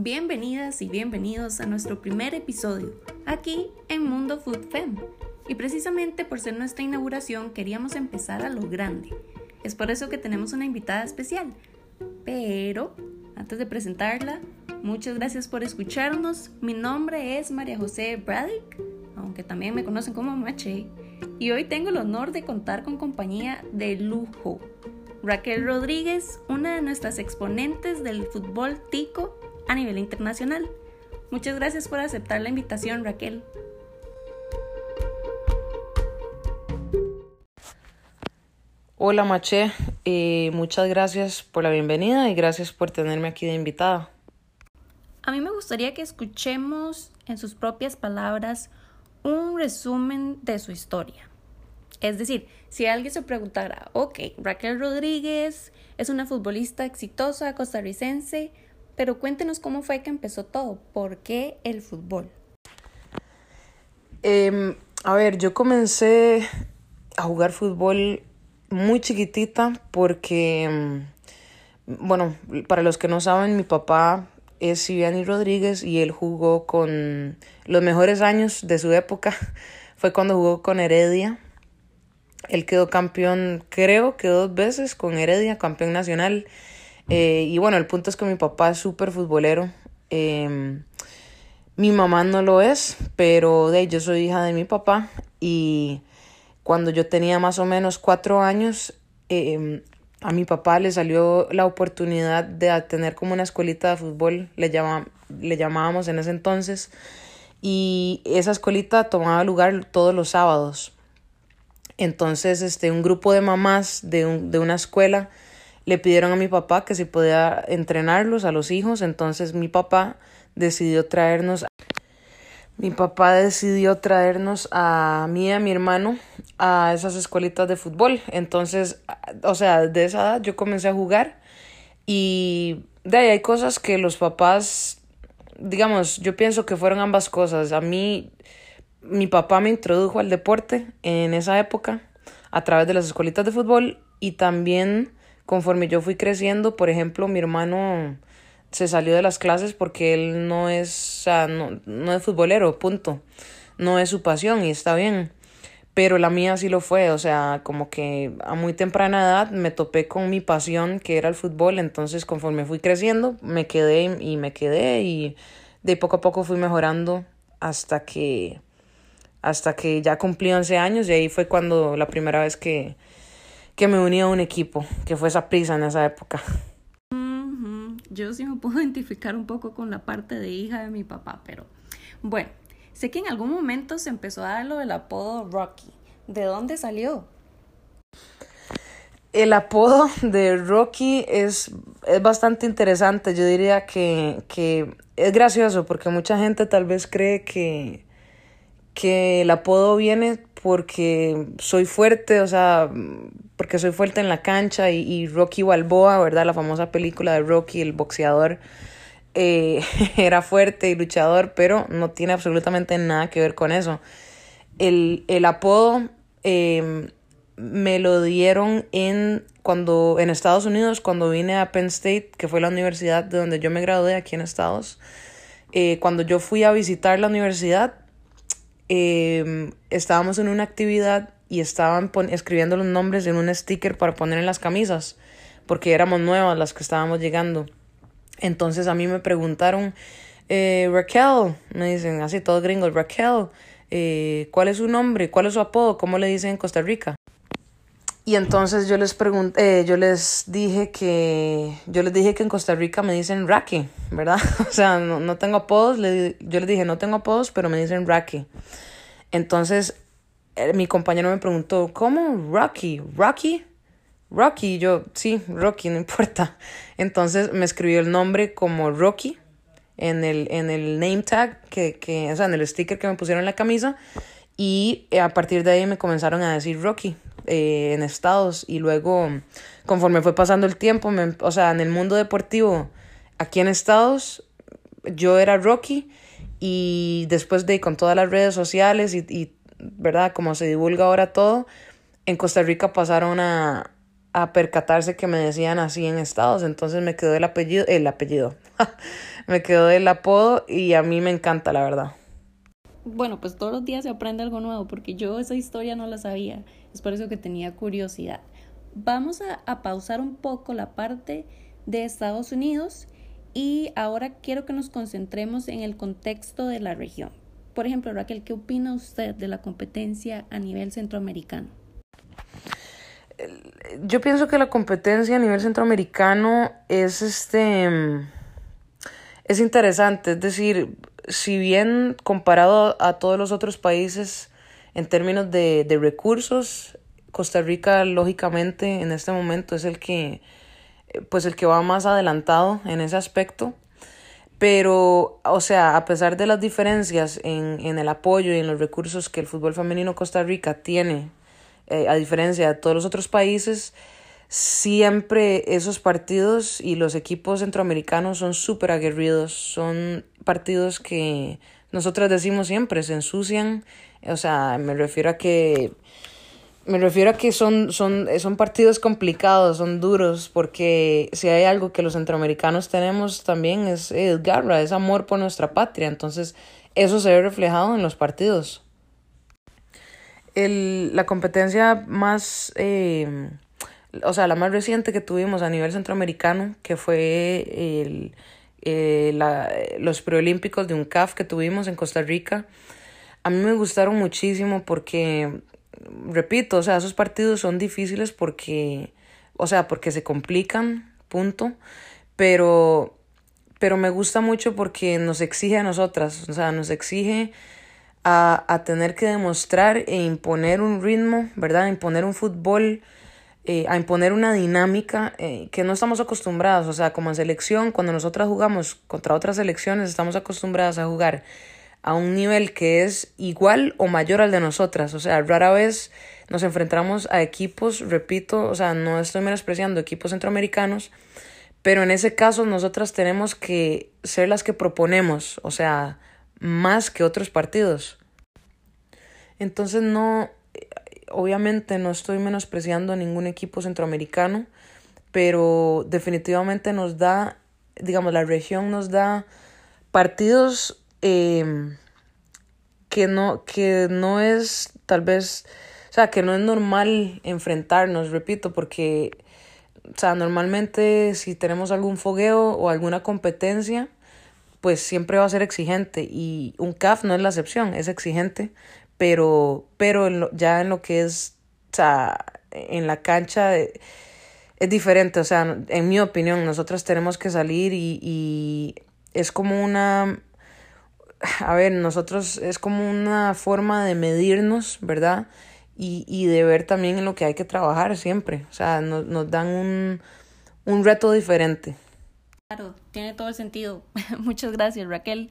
Bienvenidas y bienvenidos a nuestro primer episodio, aquí en Mundo Food Fem. Y precisamente por ser nuestra inauguración queríamos empezar a lo grande. Es por eso que tenemos una invitada especial. Pero, antes de presentarla, muchas gracias por escucharnos. Mi nombre es María José Braddock, aunque también me conocen como Mache. Y hoy tengo el honor de contar con compañía de lujo. Raquel Rodríguez, una de nuestras exponentes del fútbol tico a nivel internacional. Muchas gracias por aceptar la invitación, Raquel. Hola Maché, eh, muchas gracias por la bienvenida y gracias por tenerme aquí de invitada. A mí me gustaría que escuchemos en sus propias palabras un resumen de su historia. Es decir, si alguien se preguntara, ok, Raquel Rodríguez es una futbolista exitosa costarricense, pero cuéntenos cómo fue que empezó todo, ¿por qué el fútbol? Em, a ver, yo comencé a jugar fútbol muy chiquitita porque, em, bueno, para los que no saben, mi papá es Siviani Rodríguez y él jugó con los mejores años de su época. Fue cuando jugó con Heredia. Él quedó campeón, creo que dos veces con Heredia, campeón nacional. Eh, y bueno, el punto es que mi papá es súper futbolero. Em, mi mamá no lo es, pero de yo soy hija de mi papá. Y cuando yo tenía más o menos cuatro años, eh, a mi papá le salió la oportunidad de tener como una escuelita de fútbol, le, le llamábamos en ese entonces, y esa escuelita tomaba lugar todos los sábados. Entonces, este, un grupo de mamás de, un, de una escuela le pidieron a mi papá que si podía entrenarlos a los hijos, entonces mi papá decidió traernos mi papá decidió traernos a mí y a mi hermano a esas escuelitas de fútbol. Entonces, o sea, de esa edad yo comencé a jugar y de ahí hay cosas que los papás, digamos, yo pienso que fueron ambas cosas. A mí, mi papá me introdujo al deporte en esa época a través de las escuelitas de fútbol y también conforme yo fui creciendo, por ejemplo, mi hermano se salió de las clases porque él no es, o no, no es futbolero, punto. No es su pasión y está bien. Pero la mía sí lo fue, o sea, como que a muy temprana edad me topé con mi pasión que era el fútbol, entonces conforme fui creciendo me quedé y me quedé y de poco a poco fui mejorando hasta que hasta que ya cumplí 11 años y ahí fue cuando la primera vez que, que me uní a un equipo, que fue esa prisa en esa época yo sí me puedo identificar un poco con la parte de hija de mi papá, pero bueno, sé que en algún momento se empezó a dar lo del apodo Rocky. ¿De dónde salió? El apodo de Rocky es, es bastante interesante. Yo diría que, que es gracioso porque mucha gente tal vez cree que, que el apodo viene porque soy fuerte, o sea, porque soy fuerte en la cancha y, y Rocky Balboa, ¿verdad? La famosa película de Rocky, el boxeador, eh, era fuerte y luchador, pero no tiene absolutamente nada que ver con eso. El, el apodo eh, me lo dieron en, cuando, en Estados Unidos, cuando vine a Penn State, que fue la universidad de donde yo me gradué aquí en Estados. Eh, cuando yo fui a visitar la universidad, eh, estábamos en una actividad y estaban escribiendo los nombres en un sticker para poner en las camisas, porque éramos nuevas las que estábamos llegando. Entonces a mí me preguntaron, eh, Raquel, me dicen así todos gringos, Raquel, eh, ¿cuál es su nombre? ¿Cuál es su apodo? ¿Cómo le dicen en Costa Rica? Y entonces yo les pregunté, eh, yo les dije que, yo les dije que en Costa Rica me dicen Raki, ¿verdad? o sea, no, no tengo apodos, le, yo les dije no tengo apodos, pero me dicen Raki. Entonces eh, mi compañero me preguntó, ¿cómo Rocky? ¿Rocky? Rocky, yo, sí, Rocky, no importa. Entonces me escribió el nombre como Rocky en el, en el name tag, que, que, o sea, en el sticker que me pusieron en la camisa. Y eh, a partir de ahí me comenzaron a decir Rocky eh, en Estados. Y luego, conforme fue pasando el tiempo, me, o sea, en el mundo deportivo, aquí en Estados, yo era Rocky. Y después de con todas las redes sociales y, y ¿verdad? Como se divulga ahora todo, en Costa Rica pasaron a, a percatarse que me decían así en Estados. Entonces me quedó el apellido, el apellido, me quedó el apodo y a mí me encanta, la verdad. Bueno, pues todos los días se aprende algo nuevo porque yo esa historia no la sabía. Es por eso que tenía curiosidad. Vamos a, pausar un poco la parte de Estados Unidos y ahora quiero que nos concentremos en el contexto de la región. Por ejemplo, Raquel, ¿qué opina usted de la competencia a nivel centroamericano? Yo pienso que la competencia a nivel centroamericano es este es interesante, es decir, si bien comparado a todos los otros países en términos de, de recursos, Costa Rica lógicamente en este momento es el que pues el que va más adelantado en ese aspecto. Pero, o sea, a pesar de las diferencias en, en el apoyo y en los recursos que el fútbol femenino Costa Rica tiene, eh, a diferencia de todos los otros países, siempre esos partidos y los equipos centroamericanos son súper aguerridos, son partidos que nosotras decimos siempre, se ensucian, o sea, me refiero a que me refiero a que son, son, son partidos complicados, son duros, porque si hay algo que los centroamericanos tenemos también es, es garra, es amor por nuestra patria. Entonces, eso se ve reflejado en los partidos. El, la competencia más, eh, o sea, la más reciente que tuvimos a nivel centroamericano, que fue el, eh, la, los preolímpicos de un CAF que tuvimos en Costa Rica, a mí me gustaron muchísimo porque repito, o sea, esos partidos son difíciles porque, o sea, porque se complican, punto, pero, pero me gusta mucho porque nos exige a nosotras, o sea, nos exige a, a tener que demostrar e imponer un ritmo, ¿verdad? Imponer un fútbol, eh, a imponer una dinámica eh, que no estamos acostumbrados, o sea, como en selección, cuando nosotras jugamos contra otras selecciones, estamos acostumbradas a jugar a un nivel que es igual o mayor al de nosotras. O sea, rara vez nos enfrentamos a equipos, repito, o sea, no estoy menospreciando equipos centroamericanos, pero en ese caso nosotras tenemos que ser las que proponemos, o sea, más que otros partidos. Entonces no, obviamente no estoy menospreciando a ningún equipo centroamericano, pero definitivamente nos da, digamos, la región nos da partidos Em, que, no, que no es tal vez, o sea, que no es normal enfrentarnos, repito, porque, o sea, normalmente si tenemos algún fogueo o alguna competencia, pues siempre va a ser exigente y un CAF no es la excepción, es exigente, pero, pero ya en lo que es, o sea, en la cancha es diferente, o sea, en mi opinión, nosotros tenemos que salir y, y es como una a ver, nosotros es como una forma de medirnos, ¿verdad? Y, y de ver también en lo que hay que trabajar siempre. O sea, nos, nos dan un, un reto diferente. Claro, tiene todo el sentido. Muchas gracias, Raquel.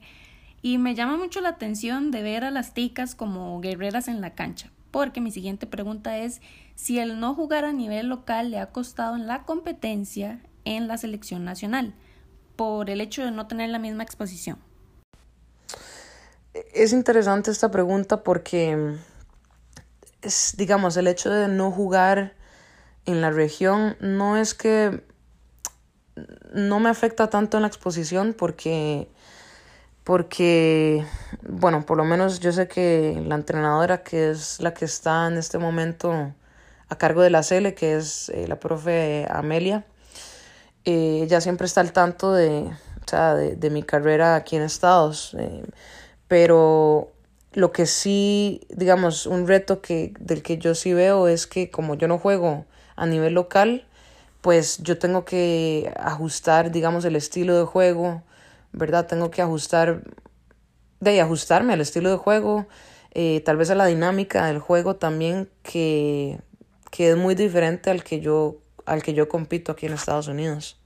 Y me llama mucho la atención de ver a las ticas como guerreras en la cancha, porque mi siguiente pregunta es si el no jugar a nivel local le ha costado en la competencia en la selección nacional, por el hecho de no tener la misma exposición es interesante esta pregunta porque es, digamos, el hecho de no jugar en la región no es que no me afecta tanto en la exposición porque porque bueno, por lo menos yo sé que la entrenadora que es la que está en este momento a cargo de la CL, que es eh, la profe Amelia, eh, ella siempre está al tanto de, o sea, de, de mi carrera aquí en Estados. Eh, pero lo que sí, digamos, un reto que, del que yo sí veo es que como yo no juego a nivel local, pues yo tengo que ajustar, digamos, el estilo de juego, ¿verdad? Tengo que ajustar, de ajustarme al estilo de juego, eh, tal vez a la dinámica del juego también, que, que es muy diferente al que yo, al que yo compito aquí en Estados Unidos.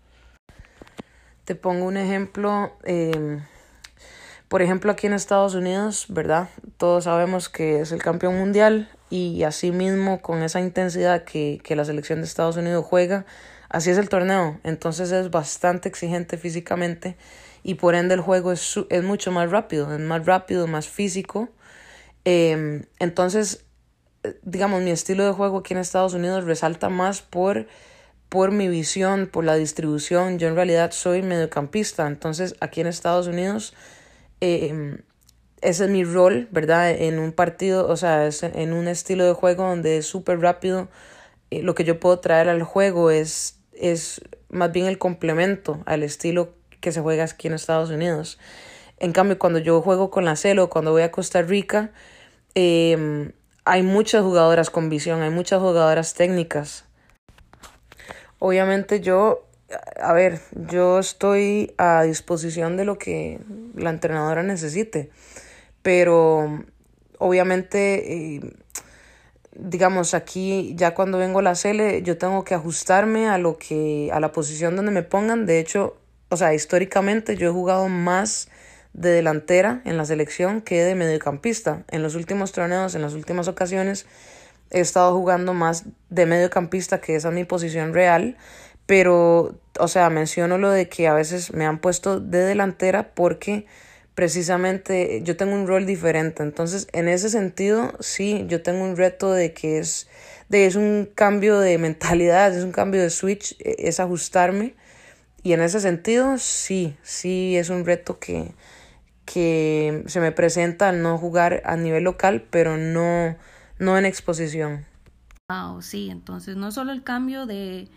Te pongo un ejemplo. Eh, por ejemplo, aquí en Estados Unidos, ¿verdad? Todos sabemos que es el campeón mundial y así mismo con esa intensidad que, que la selección de Estados Unidos juega, así es el torneo. Entonces es bastante exigente físicamente y por ende el juego es, es mucho más rápido, es más rápido, más físico. Em, entonces, digamos, mi estilo de juego aquí en Estados Unidos resalta más por, por mi visión, por la distribución. Yo en realidad soy mediocampista, entonces aquí en Estados Unidos em, ese es mi rol, ¿verdad? En un partido, o sea, en un estilo de juego donde es súper rápido. Eh, lo que yo puedo traer al juego es, es más bien el complemento al estilo que se juega aquí en Estados Unidos. En cambio, cuando yo juego con la CELO, cuando voy a Costa Rica, eh, hay muchas jugadoras con visión, hay muchas jugadoras técnicas. Obviamente yo, a ver, yo estoy a disposición de lo que la entrenadora necesite, pero obviamente, eh, digamos, aquí ya cuando vengo a la Cele, yo tengo que ajustarme a lo que, a la posición donde me pongan. De hecho, o sea, históricamente yo he jugado más de delantera en la selección que de mediocampista. En los últimos torneos, en las últimas ocasiones, he estado jugando más de mediocampista, que esa es mi posición real. Pero, o sea, menciono lo de que a veces me han puesto de delantera porque precisamente yo tengo un rol diferente. Entonces, en ese sentido, sí, yo tengo un reto de que es, de, es un cambio de mentalidad, es un cambio de switch, e, es ajustarme. Y en ese sentido, sí, sí, es un reto que, que se me presenta no jugar a nivel local, pero no, no en exposición. Wow, sí, entonces no solo el cambio de,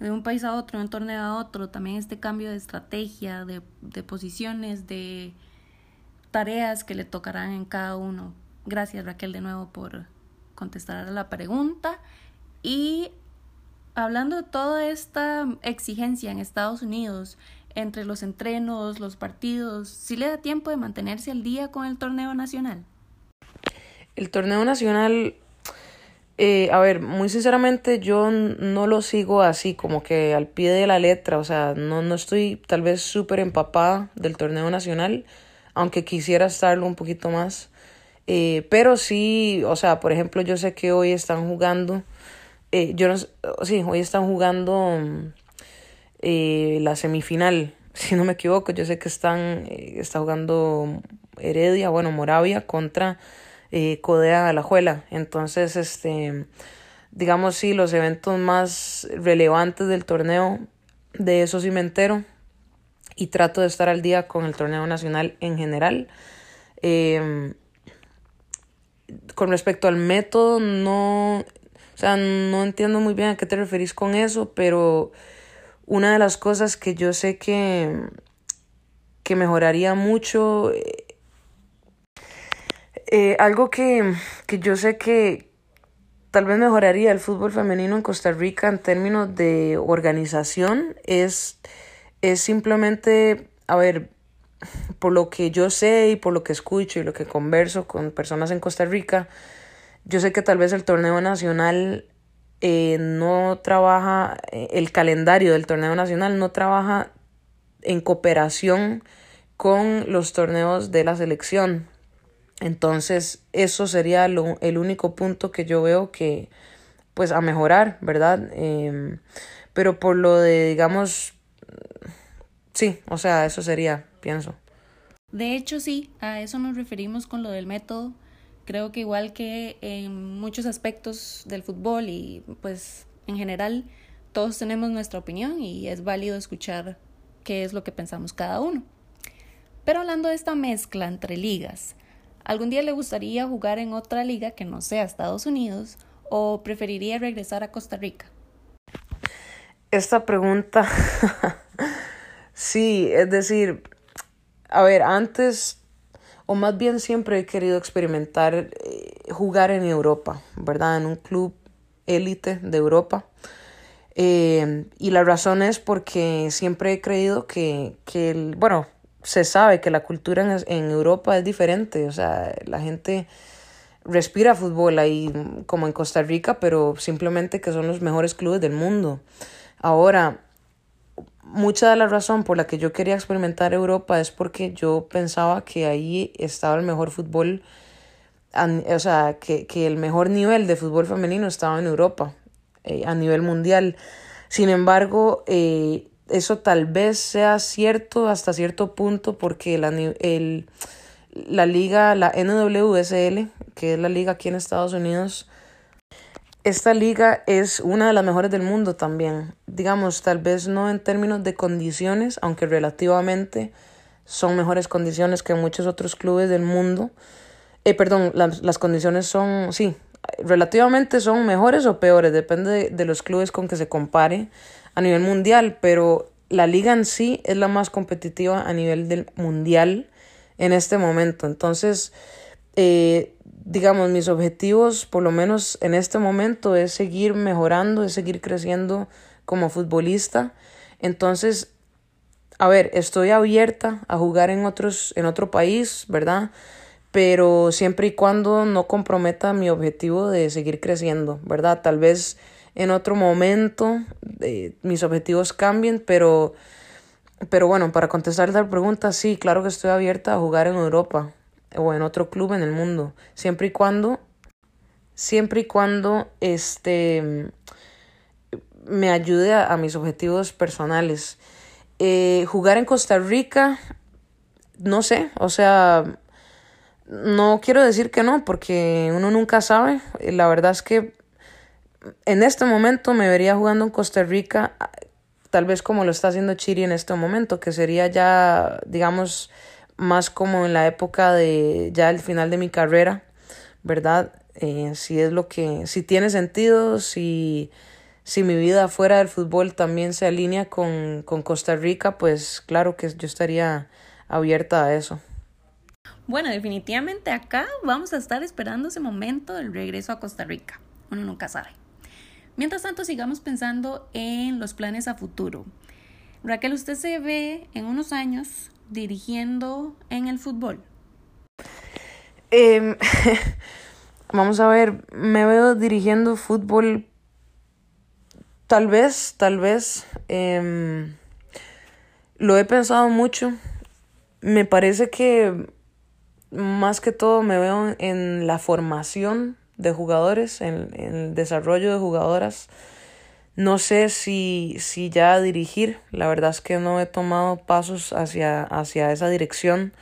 de un país a otro, de un torneo a otro, también este cambio de estrategia, de, de posiciones, de tareas que le tocarán en cada uno. Gracias Raquel de nuevo por contestar a la pregunta. Y hablando de toda esta exigencia en Estados Unidos, entre los entrenos, los partidos, si le da tiempo de mantenerse al día con el torneo nacional? El torneo nacional, eh, a ver, muy sinceramente yo no lo sigo así, como que al pie de la letra, o sea, no, no estoy tal vez súper empapada del torneo nacional, aunque quisiera estarlo un poquito más. Eh, pero sí, o sea, por ejemplo, yo sé que hoy están jugando, eh, yo no, sí, hoy están jugando eh, la semifinal, si no me equivoco. Yo sé que están, eh, está jugando Heredia, bueno, Moravia contra eh, Codea Alajuela. Entonces, este, digamos, sí, los eventos más relevantes del torneo, de eso sí me entero. Y trato de estar al día con el torneo nacional en general. Em, con respecto al método, no, o sea, no entiendo muy bien a qué te referís con eso, pero una de las cosas que yo sé que, que mejoraría mucho, eh, algo que, que yo sé que tal vez mejoraría el fútbol femenino en Costa Rica en términos de organización, es, es simplemente, a ver, por lo que yo sé y por lo que escucho y lo que converso con personas en Costa Rica, yo sé que tal vez el torneo nacional eh, no trabaja, eh, el calendario del torneo nacional no trabaja en cooperación con los torneos de la selección. Entonces, eso sería lo, el único punto que yo veo que, pues, a mejorar, ¿verdad? Em, pero por lo de, digamos, sí, o sea, eso sería, pienso. De hecho, sí, a eso nos referimos con lo del método. Creo que igual que en muchos aspectos del fútbol y pues en general todos tenemos nuestra opinión y es válido escuchar qué es lo que pensamos cada uno. Pero hablando de esta mezcla entre ligas, ¿algún día le gustaría jugar en otra liga que no sea Estados Unidos o preferiría regresar a Costa Rica? Esta pregunta, sí, es decir, a ver, antes o más bien siempre he querido experimentar eh, jugar en Europa, ¿verdad? En un club élite de Europa. Eh, y la razón es porque siempre he creído que, que el, bueno, se sabe que la cultura en, en, Europa es diferente, o sea, la gente respira fútbol ahí como en Costa Rica, pero simplemente que son los mejores clubes del mundo. Ahora, mucha de la razón por la que yo quería experimentar Europa es porque yo pensaba que ahí estaba el mejor fútbol, o sea, que, que el mejor nivel de fútbol femenino estaba en Europa, eh, a nivel mundial. Sin embargo, eh, eso tal vez sea cierto hasta cierto punto porque la, el, la liga, la NWSL, que es la liga aquí en Estados Unidos, esta liga es una de las mejores del mundo también. Digamos, tal vez no en términos de condiciones, aunque relativamente son mejores condiciones que muchos otros clubes del mundo. Eh, perdón, las, las condiciones son, sí, relativamente son mejores o peores, depende de, de, los clubes con que se compare a nivel mundial, pero la liga en sí es la más competitiva a nivel del mundial en este momento. Entonces, eh, digamos, mis objetivos, por lo menos en este momento, es seguir mejorando, es seguir creciendo como futbolista. Entonces, a ver, estoy abierta a jugar en otros, en otro país, ¿verdad? Pero siempre y cuando no comprometa mi objetivo de seguir creciendo, ¿verdad? Tal vez en otro momento eh, mis objetivos cambien, pero, pero bueno, para contestar la pregunta, sí, claro que estoy abierta a jugar en Europa o en otro club en el mundo, siempre y cuando, siempre y cuando este me ayude a, mis objetivos personales. Eh, jugar en Costa Rica, no sé, o sea, no quiero decir que no, porque uno nunca sabe. La verdad es que en este momento me vería jugando en Costa Rica, tal vez como lo está haciendo Chiri en este momento, que sería ya, digamos, más como en la época de ya el final de mi carrera, ¿verdad? Eh, si es lo que, si tiene sentido, si, si mi vida fuera del fútbol también se alinea con, con Costa Rica, pues claro que yo estaría abierta a eso. Bueno, definitivamente acá vamos a estar esperando ese momento del regreso a Costa Rica. Uno nunca sabe. Mientras tanto, sigamos pensando en los planes a futuro. Raquel, ¿usted se ve en unos años dirigiendo en el fútbol? Eh, vamos a ver, me veo dirigiendo fútbol tal vez, tal vez. Eh, lo he pensado mucho. Me parece que más que todo me veo en la formación de jugadores, en, en el desarrollo de jugadoras. No sé si, si ya dirigir, la verdad es que no he tomado pasos hacia, hacia esa dirección,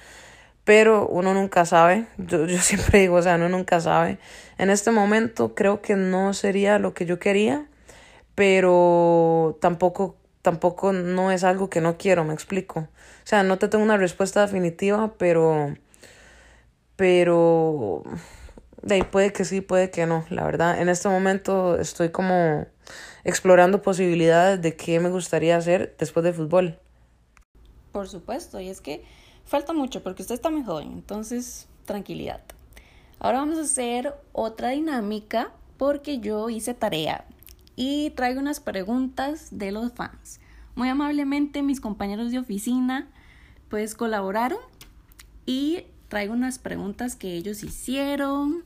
pero uno nunca sabe, yo, yo siempre digo, o sea, uno nunca sabe. En este momento creo que no sería lo que yo quería, pero tampoco, tampoco no es algo que no quiero, me explico. O sea, no te tengo una respuesta definitiva, pero, pero, de ahí puede que sí, puede que no, la verdad. En este momento estoy como explorando posibilidades de qué me gustaría hacer después de fútbol. Por supuesto, y es que falta mucho porque usted está muy joven, entonces tranquilidad. Ahora vamos a hacer otra dinámica porque yo hice tarea y traigo unas preguntas de los fans. Muy amablemente mis compañeros de oficina pues colaboraron y traigo unas preguntas que ellos hicieron.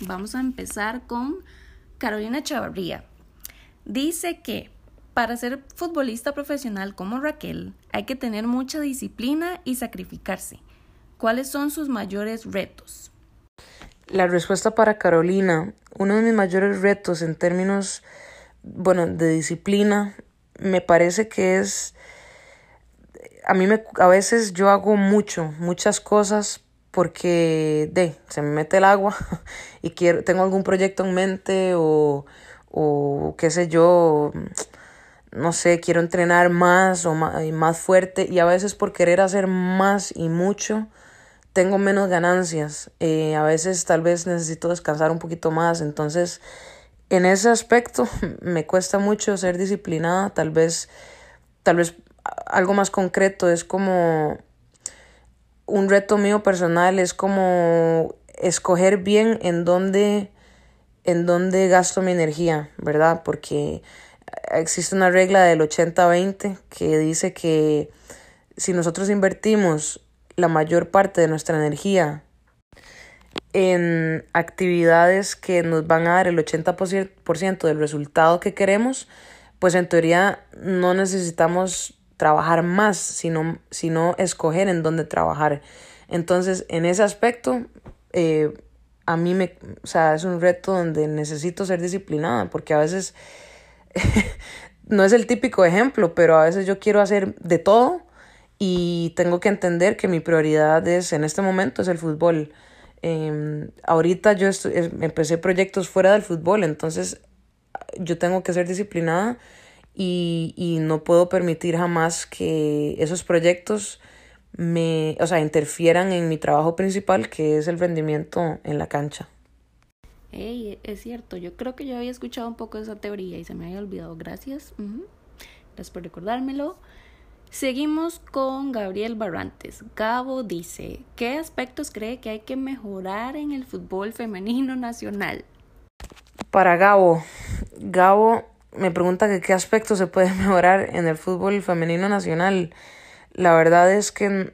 Vamos a empezar con Carolina Chavarría. Dice que para ser futbolista profesional como Raquel hay que tener mucha disciplina y sacrificarse. ¿Cuáles son sus mayores retos? La respuesta para Carolina, uno de mis mayores retos en términos, bueno, de disciplina, me parece que es, a mí me, a veces yo hago mucho, muchas cosas porque de, se me mete el agua y quiero, tengo algún proyecto en mente o o qué sé yo, no sé, quiero entrenar más o más, fuerte y a veces por querer hacer más y mucho tengo menos ganancias. Eh, a veces tal vez necesito descansar un poquito más. Entonces, en ese aspecto me cuesta mucho ser disciplinada. Tal vez, tal vez algo más concreto es como un reto mío personal, es como escoger bien en dónde en dónde gasto mi energía, ¿verdad? Porque existe una regla del 80-20 que dice que si nosotros invertimos la mayor parte de nuestra energía en actividades que nos van a dar el 80% del resultado que queremos, pues en teoría no necesitamos trabajar más, sino, sino escoger en dónde trabajar. Entonces, en ese aspecto, eh, a mí me, o sea, es un reto donde necesito ser disciplinada, porque a veces no es el típico ejemplo, pero a veces yo quiero hacer de todo y tengo que entender que mi prioridad es, en este momento, es el fútbol. Em, ahorita yo empecé proyectos fuera del fútbol, entonces yo tengo que ser disciplinada y, y no puedo permitir jamás que esos proyectos me, o sea, interfieran en mi trabajo principal, que es el rendimiento en la cancha. Hey, es cierto, yo creo que yo había escuchado un poco de esa teoría y se me había olvidado. Gracias. Gracias por recordármelo. Seguimos con Gabriel Barrantes. Gabo dice, ¿qué aspectos cree que hay que mejorar en el fútbol femenino nacional? Para Gabo, Gabo me pregunta que qué aspectos se puede mejorar en el fútbol femenino nacional. La verdad es que,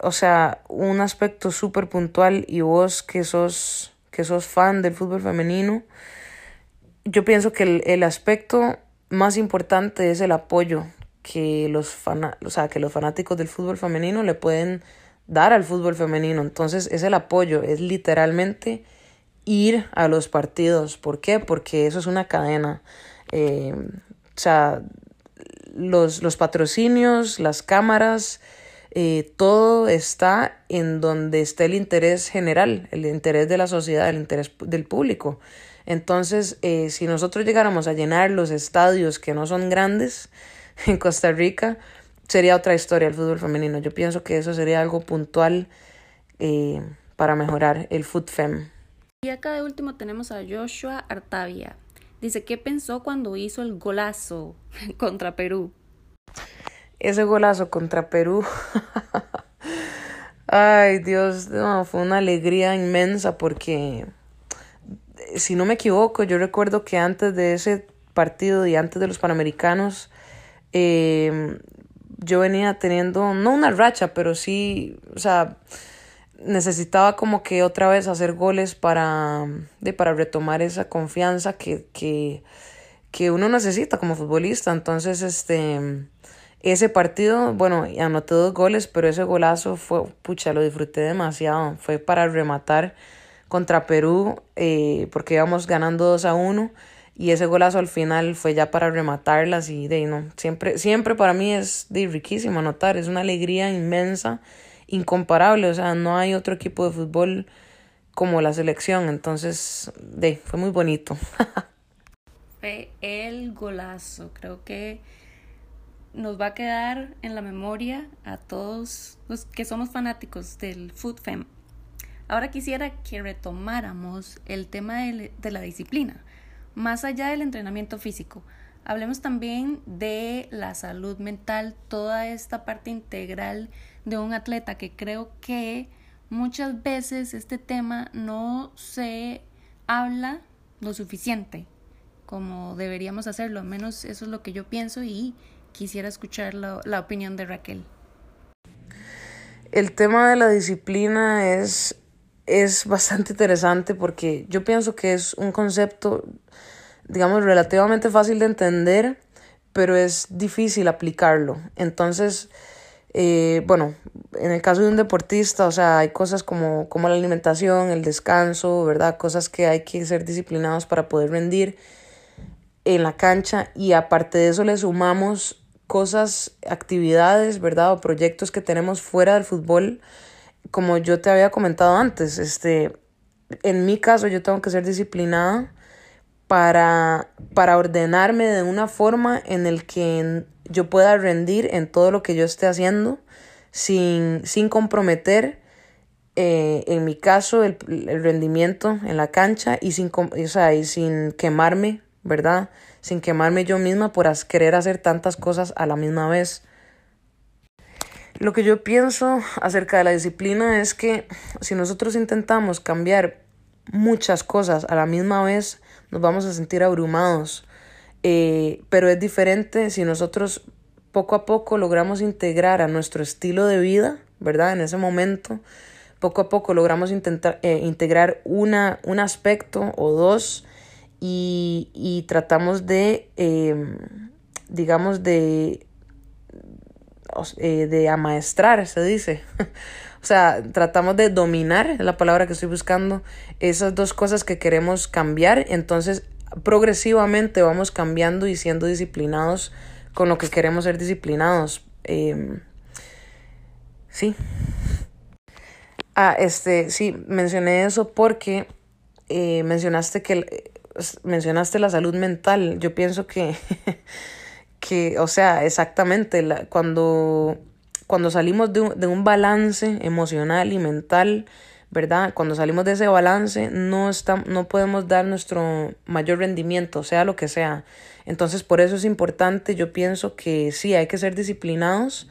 o sea, un aspecto súper puntual y vos que sos, que sos fan del fútbol femenino, yo pienso que el, el aspecto más importante es el apoyo que los, o sea, que los fanáticos del fútbol femenino le pueden dar al fútbol femenino. Entonces es el apoyo, es literalmente ir a los partidos. ¿Por qué? Porque eso es una cadena. Eh, o sea, los, los patrocinios, las cámaras, eh, todo está en donde está el interés general, el interés de la sociedad, el interés del público. Entonces, eh, si nosotros llegáramos a llenar los estadios que no son grandes en Costa Rica, sería otra historia el fútbol femenino. Yo pienso que eso sería algo puntual eh, para mejorar el foot fem. Y acá de último tenemos a Joshua Artavia. Dice, ¿qué pensó cuando hizo el golazo contra Perú? Ese golazo contra Perú. Ay, Dios, no, fue una alegría inmensa porque, si no me equivoco, yo recuerdo que antes de ese partido y antes de los Panamericanos, eh, yo venía teniendo, no una racha, pero sí, o sea, necesitaba como que otra vez hacer goles para, de, para retomar esa confianza que, que, que uno necesita como futbolista. Entonces, este, ese partido, bueno, anoté dos goles, pero ese golazo fue, pucha, lo disfruté demasiado. Fue para rematar contra Perú, eh, porque íbamos ganando 2 a 1 y ese golazo al final fue ya para rematarlas y de no, siempre, siempre para mí es de riquísimo anotar, es una alegría inmensa incomparable, o sea, no hay otro equipo de fútbol como la selección, entonces, de, fue muy bonito. fue el golazo, creo que nos va a quedar en la memoria a todos los que somos fanáticos del fem. Ahora quisiera que retomáramos el tema de la disciplina, más allá del entrenamiento físico. Hablemos también de la salud mental, toda esta parte integral de un atleta que creo que muchas veces este tema no se habla lo suficiente como deberíamos hacerlo, al menos eso es lo que yo pienso y quisiera escuchar la, la opinión de Raquel. El tema de la disciplina es, es bastante interesante porque yo pienso que es un concepto, digamos, relativamente fácil de entender, pero es difícil aplicarlo. Entonces, eh, bueno, en el caso de un deportista, o sea, hay cosas como, como la alimentación, el descanso, ¿verdad? Cosas que hay que ser disciplinados para poder rendir en la cancha y aparte de eso le sumamos cosas, actividades, ¿verdad? O proyectos que tenemos fuera del fútbol, como yo te había comentado antes, este, en mi caso yo tengo que ser disciplinada para, para ordenarme de una forma en el que yo pueda rendir en todo lo que yo esté haciendo sin, sin comprometer, eh, en mi caso, el, rendimiento en la cancha y sin, o sea, y sin quemarme, ¿verdad? Sin quemarme yo misma por querer hacer tantas cosas a la misma vez. Lo que yo pienso acerca de la disciplina es que si nosotros intentamos cambiar muchas cosas a la misma vez, nos vamos a sentir abrumados eh, pero es diferente si nosotros poco a poco logramos integrar a nuestro estilo de vida, ¿verdad? En ese momento, poco a poco logramos intentar, eh, integrar una, un aspecto o dos y, y tratamos de, em, digamos, de, eh, de amaestrar, se dice. o sea, tratamos de dominar, es la palabra que estoy buscando, esas dos cosas que queremos cambiar, entonces progresivamente vamos cambiando y siendo disciplinados con lo que queremos ser disciplinados. Em, sí. Ah, este, sí, mencioné eso porque eh, mencionaste que mencionaste la salud mental. Yo pienso que, que o sea, exactamente, cuando, cuando salimos de un, de un balance emocional y mental, ¿verdad? Cuando salimos de ese balance, no, está, no podemos dar nuestro mayor rendimiento, sea lo que sea. Entonces, por eso es importante, yo pienso que sí, hay que ser disciplinados,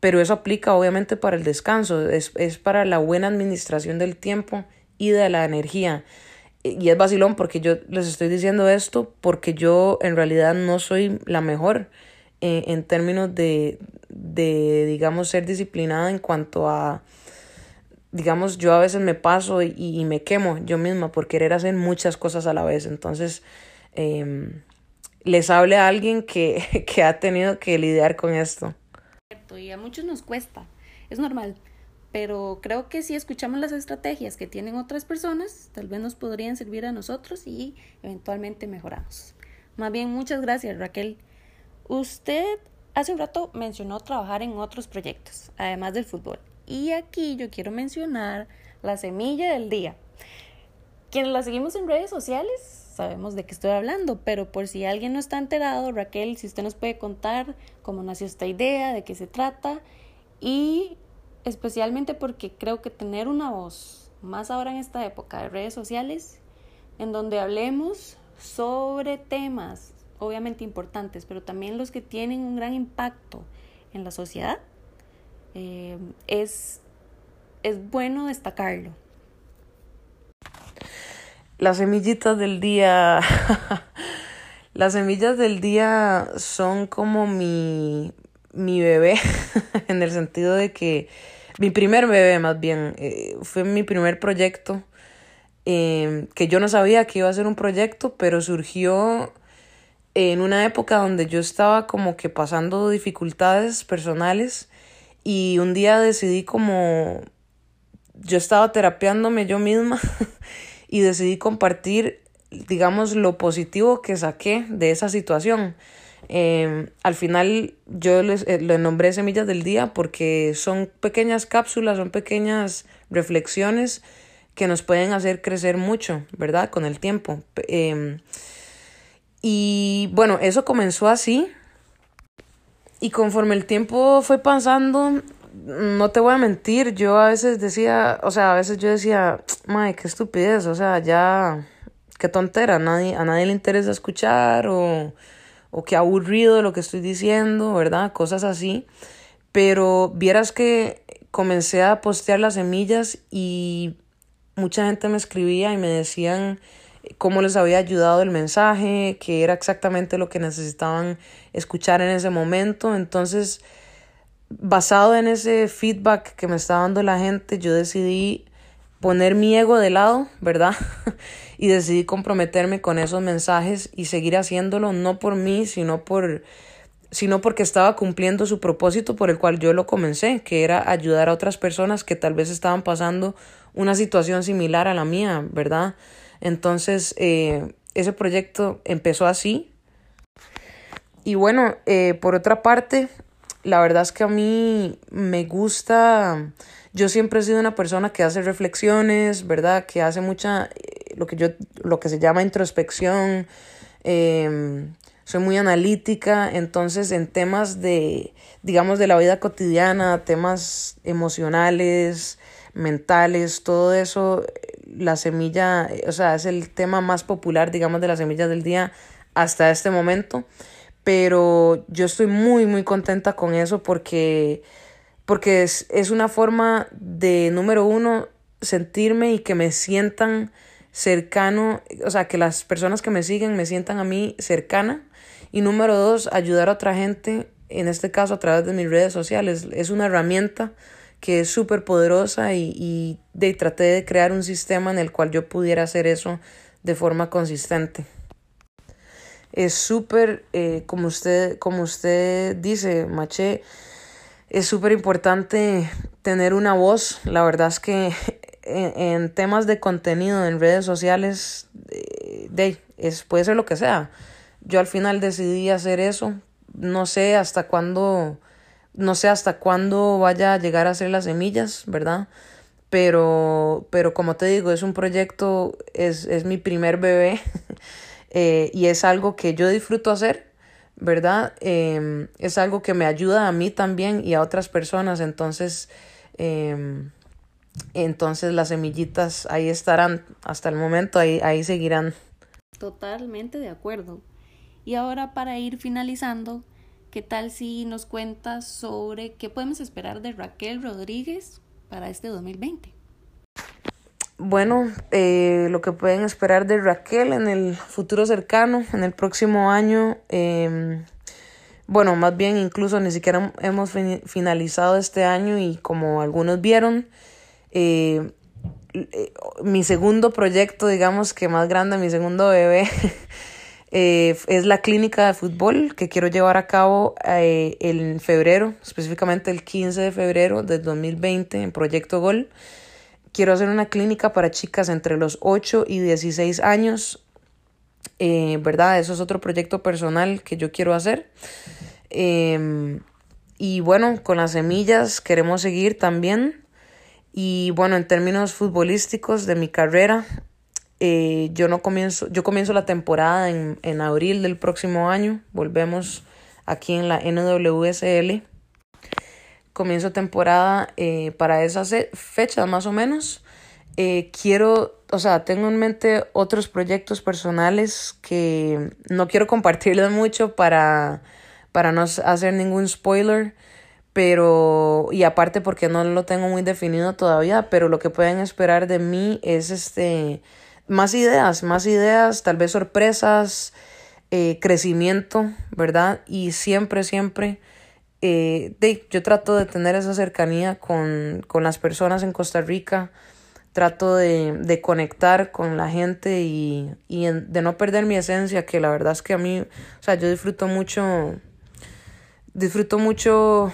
pero eso aplica obviamente para el descanso, es, es para la buena administración del tiempo y de la energía. Y es vacilón porque yo les estoy diciendo esto porque yo en realidad no soy la mejor eh, en términos de, de, digamos, ser disciplinada en cuanto a, digamos, yo a veces me paso y, me quemo yo misma por querer hacer muchas cosas a la vez. Entonces, eh, les hable a alguien que, que ha tenido que lidiar con esto. Y a muchos nos cuesta, es normal, pero creo que si escuchamos las estrategias que tienen otras personas, tal vez nos podrían servir a nosotros y eventualmente mejoramos. Más bien, muchas gracias Raquel. Usted hace un rato mencionó trabajar en otros proyectos, además del fútbol. Y aquí yo quiero mencionar la semilla del día. Quienes la seguimos en redes sociales sabemos de qué estoy hablando, pero por si alguien no está enterado, Raquel, si usted nos puede contar cómo nació esta idea, de qué se trata y especialmente porque creo que tener una voz, más ahora en esta época de redes sociales, en donde hablemos sobre temas obviamente importantes, pero también los que tienen un gran impacto en la sociedad, eh, es, es bueno destacarlo. Las semillitas del día. Las semillas del día son como mi, mi bebé, en el sentido de que mi primer bebé más bien, eh, fue mi primer proyecto, em, que yo no sabía que iba a ser un proyecto, pero surgió en una época donde yo estaba como que pasando dificultades personales y un día decidí como yo estaba terapiándome yo misma y decidí compartir, digamos, lo positivo que saqué de esa situación. Em, al final yo les, eh, nombré Semillas del Día porque son pequeñas cápsulas, son pequeñas reflexiones que nos pueden hacer crecer mucho, ¿verdad? Con el tiempo. Em, y bueno, eso comenzó así. Y conforme el tiempo fue pasando, no te voy a mentir, yo a veces decía, o sea, a veces yo decía, madre, qué estupidez, o sea, ya, qué tontera, a nadie, a nadie le interesa escuchar o, o qué aburrido lo que estoy diciendo, ¿verdad? Cosas así. Pero vieras que comencé a postear las semillas y mucha gente me escribía y me decían cómo les había ayudado el mensaje, que era exactamente lo que necesitaban escuchar en ese momento. Entonces, basado en ese feedback que me está dando la gente, yo decidí poner mi ego de lado, ¿verdad? y decidí comprometerme con esos mensajes y seguir haciéndolo no por mí, sino por sino porque estaba cumpliendo su propósito por el cual yo lo comencé, que era ayudar a otras personas que tal vez estaban pasando una situación similar a la mía, ¿verdad? Entonces, eh, ese proyecto empezó así. Y bueno, eh, por otra parte, la verdad es que a mí me gusta, yo siempre he sido una persona que hace reflexiones, ¿verdad? Que hace mucha, eh, lo que yo, lo que se llama introspección, em, soy muy analítica, entonces en temas de, digamos, de la vida cotidiana, temas emocionales, mentales, todo eso, la semilla, o sea, es el tema más popular, digamos, de las semillas del día hasta este momento pero yo estoy muy, muy contenta con eso porque, porque es, es una forma de, número uno, sentirme y que me sientan cercano, o sea, que las personas que me siguen me sientan a mí cercana. Y número dos, ayudar a otra gente, en este caso a través de mis redes sociales. Es una herramienta que es súper poderosa y, y de, traté de crear un sistema en el cual yo pudiera hacer eso de forma consistente es súper, eh, como, usted, como usted dice, Maché, es súper importante tener una voz. La verdad es que en, temas de contenido en redes sociales, es, puede ser lo que sea. Yo al final decidí hacer eso. No sé hasta cuándo, no sé hasta cuándo vaya a llegar a ser las semillas, ¿verdad? pero, pero como te digo, es un proyecto, es, es mi primer bebé eh, y es algo que yo disfruto hacer, ¿verdad? Em, es algo que me ayuda a mí también y a otras personas, entonces, em, entonces las semillitas ahí estarán hasta el momento, ahí, ahí seguirán. Totalmente de acuerdo. Y ahora para ir finalizando, ¿qué tal si nos cuentas sobre qué podemos esperar de Raquel Rodríguez para este 2020? Bueno, eh, lo que pueden esperar de Raquel en el futuro cercano, en el próximo año, em, bueno, más bien incluso ni siquiera hemos finalizado este año y como algunos vieron, eh, eh, mi segundo proyecto, digamos que más grande, mi segundo bebé, Eh, es la clínica de fútbol que quiero llevar a cabo eh, en febrero, específicamente el 15 de febrero del 2020 en Proyecto Gol. Quiero hacer una clínica para chicas entre los 8 y 16 años, eh, ¿verdad? Eso es otro proyecto personal que yo quiero hacer. Em, y bueno, con las semillas queremos seguir también. Y bueno, en términos futbolísticos de mi carrera, eh, yo no comienzo, yo comienzo la temporada en, en abril del próximo año. Volvemos aquí en la NWSL. Comienzo temporada eh, para esas fechas más o menos. Eh, quiero, o sea, tengo en mente otros proyectos personales que no quiero compartirles mucho para, para no hacer ningún spoiler, pero, y aparte porque no lo tengo muy definido todavía, pero lo que pueden esperar de mí es este, más ideas, más ideas, tal vez sorpresas, eh, crecimiento, ¿verdad? Y siempre, siempre, eh, yo trato de tener esa cercanía con, con las personas en Costa Rica, trato de, de conectar con la gente y, y de no perder mi esencia, que la verdad es que a mí, o sea, yo disfruto mucho, disfruto mucho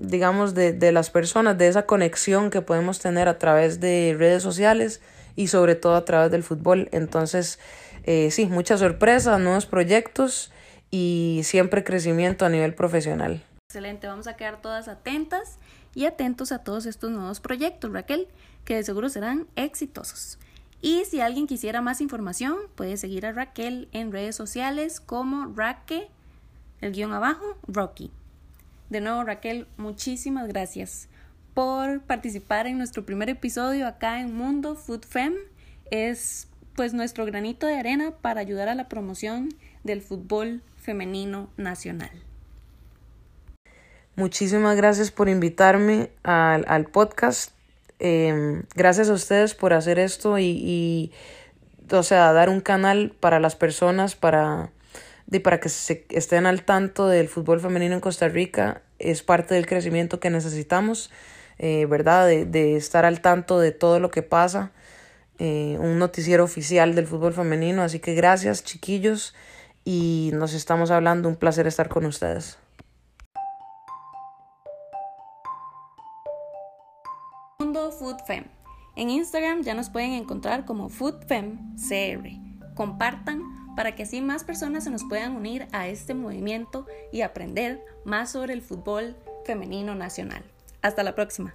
digamos, de, de las personas, de esa conexión que podemos tener a través de redes sociales y sobre todo a través del fútbol. Entonces, eh, sí, muchas sorpresas, nuevos proyectos y siempre crecimiento a nivel profesional. Excelente, vamos a quedar todas atentas y atentos a todos estos nuevos proyectos, Raquel, que de seguro serán exitosos. Y si alguien quisiera más información, puede seguir a Raquel en redes sociales como Raque, el guion abajo, Rocky. De nuevo, Raquel, muchísimas gracias por participar en nuestro primer episodio acá en Mundo Food Fem. Es pues nuestro granito de arena para ayudar a la promoción del fútbol femenino nacional. Muchísimas gracias por invitarme al, al podcast. Em, gracias a ustedes por hacer esto y, y, o sea, dar un canal para las personas, para, de, para que se estén al tanto del fútbol femenino en Costa Rica. Es parte del crecimiento que necesitamos. Eh, ¿verdad? De, de, estar al tanto de todo lo que pasa. Eh, un noticiero oficial del fútbol femenino. Así que gracias, chiquillos. Y nos estamos hablando. Un placer estar con ustedes. Mundo Food Fem. En Instagram ya nos pueden encontrar como FoodFemCR. Compartan para que así más personas se nos puedan unir a este movimiento y aprender más sobre el fútbol femenino nacional. Hasta la próxima.